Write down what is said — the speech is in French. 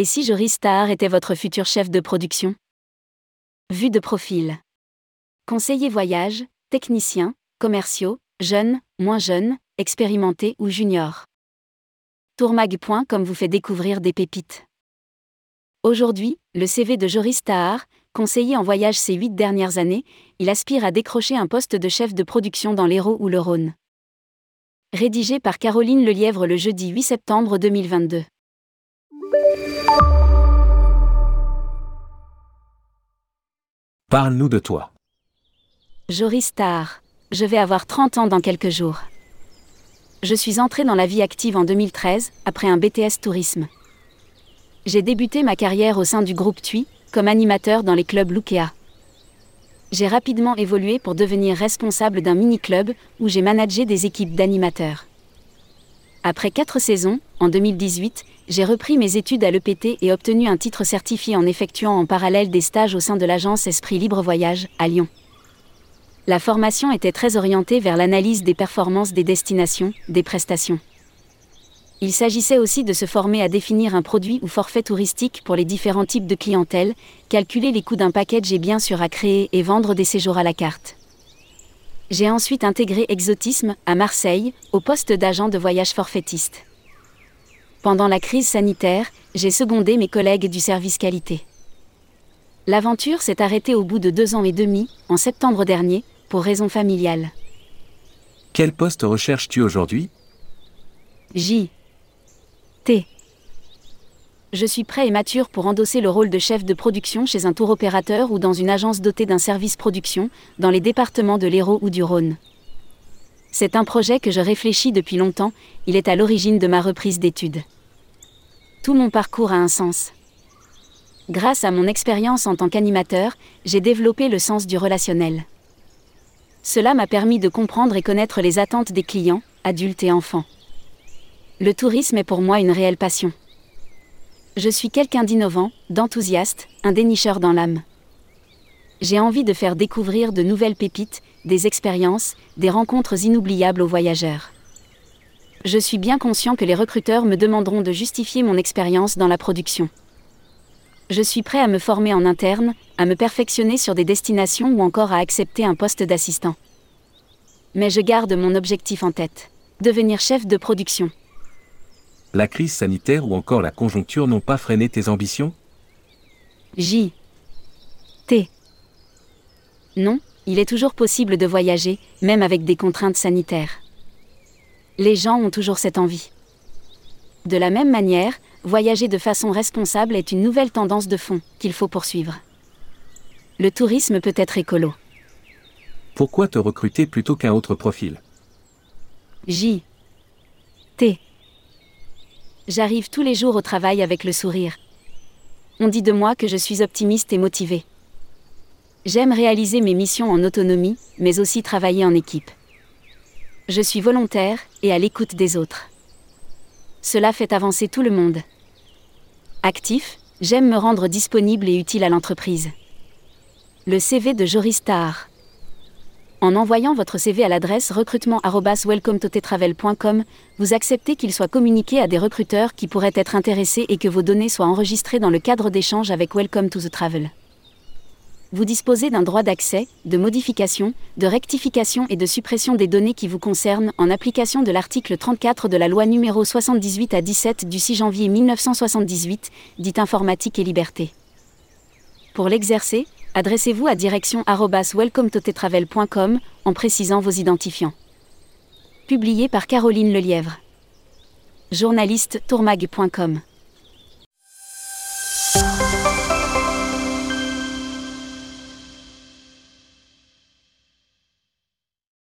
Et si Joris Star était votre futur chef de production? Vue de profil. Conseiller voyage, technicien, commerciaux, jeunes, moins jeunes, expérimentés ou juniors. Tourmag.com vous fait découvrir des pépites. Aujourd'hui, le CV de Joris Tahar, conseiller en voyage ces huit dernières années, il aspire à décrocher un poste de chef de production dans l'Hérault ou le Rhône. Rédigé par Caroline Lelièvre le jeudi 8 septembre 2022. Parle-nous de toi. Joris Tahar. Je vais avoir 30 ans dans quelques jours. Je suis entré dans la vie active en 2013, après un BTS tourisme. J'ai débuté ma carrière au sein du groupe TUI, comme animateur dans les clubs Lukea. J'ai rapidement évolué pour devenir responsable d'un mini-club où j'ai managé des équipes d'animateurs. Après quatre saisons, en 2018, j'ai repris mes études à l'EPT et obtenu un titre certifié en effectuant en parallèle des stages au sein de l'agence Esprit Libre Voyage, à Lyon. La formation était très orientée vers l'analyse des performances des destinations, des prestations. Il s'agissait aussi de se former à définir un produit ou forfait touristique pour les différents types de clientèle, calculer les coûts d'un package et bien sûr à créer et vendre des séjours à la carte. J'ai ensuite intégré Exotisme, à Marseille, au poste d'agent de voyage forfaitiste. Pendant la crise sanitaire, j'ai secondé mes collègues du service qualité. L'aventure s'est arrêtée au bout de deux ans et demi, en septembre dernier, pour raisons familiales. Quel poste recherches-tu aujourd'hui? J. Je suis prêt et mature pour endosser le rôle de chef de production chez un tour opérateur ou dans une agence dotée d'un service production, dans les départements de l'Hérault ou du Rhône. C'est un projet que je réfléchis depuis longtemps, il est à l'origine de ma reprise d'études. Tout mon parcours a un sens. Grâce à mon expérience en tant qu'animateur, j'ai développé le sens du relationnel. Cela m'a permis de comprendre et connaître les attentes des clients, adultes et enfants. Le tourisme est pour moi une réelle passion. Je suis quelqu'un d'innovant, d'enthousiaste, un dénicheur dans l'âme. J'ai envie de faire découvrir de nouvelles pépites, des expériences, des rencontres inoubliables aux voyageurs. Je suis bien conscient que les recruteurs me demanderont de justifier mon expérience dans la production. Je suis prêt à me former en interne, à me perfectionner sur des destinations ou encore à accepter un poste d'assistant. Mais je garde mon objectif en tête. Devenir chef de production la crise sanitaire ou encore la conjoncture n'ont pas freiné tes ambitions? J. T. Non, il est toujours possible de voyager, même avec des contraintes sanitaires. Les gens ont toujours cette envie. De la même manière, voyager de façon responsable est une nouvelle tendance de fond qu'il faut poursuivre. Le tourisme peut être écolo. Pourquoi te recruter plutôt qu'un autre profil? J. T. J'arrive tous les jours au travail avec le sourire. On dit de moi que je suis optimiste et motivée. J'aime réaliser mes missions en autonomie, mais aussi travailler en équipe. Je suis volontaire et à l'écoute des autres. Cela fait avancer tout le monde. Actif, j'aime me rendre disponible et utile à l'entreprise. Le CV de Joris Tahar. En envoyant votre CV à l'adresse recrutement@welcometotetravel.com, vous acceptez qu'il soit communiqué à des recruteurs qui pourraient être intéressés et que vos données soient enregistrées dans le cadre d'échange avec Welcome to the Travel. Vous disposez d'un droit d'accès, de modification, de rectification et de suppression des données qui vous concernent en application de l'article 34 de la loi numéro 78 à 17 du 6 janvier 1978, dite informatique et liberté. Pour l'exercer, adressez-vous à direction welcometotetravel.com en précisant vos identifiants. Publié par Caroline Lelièvre. Journaliste tourmag.com